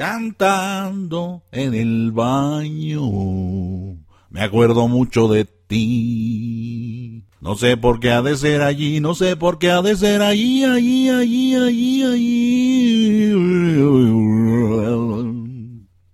cantando en el baño. Me acuerdo mucho de ti. No sé por qué ha de ser allí, no sé por qué ha de ser allí, allí, allí, allí, allí.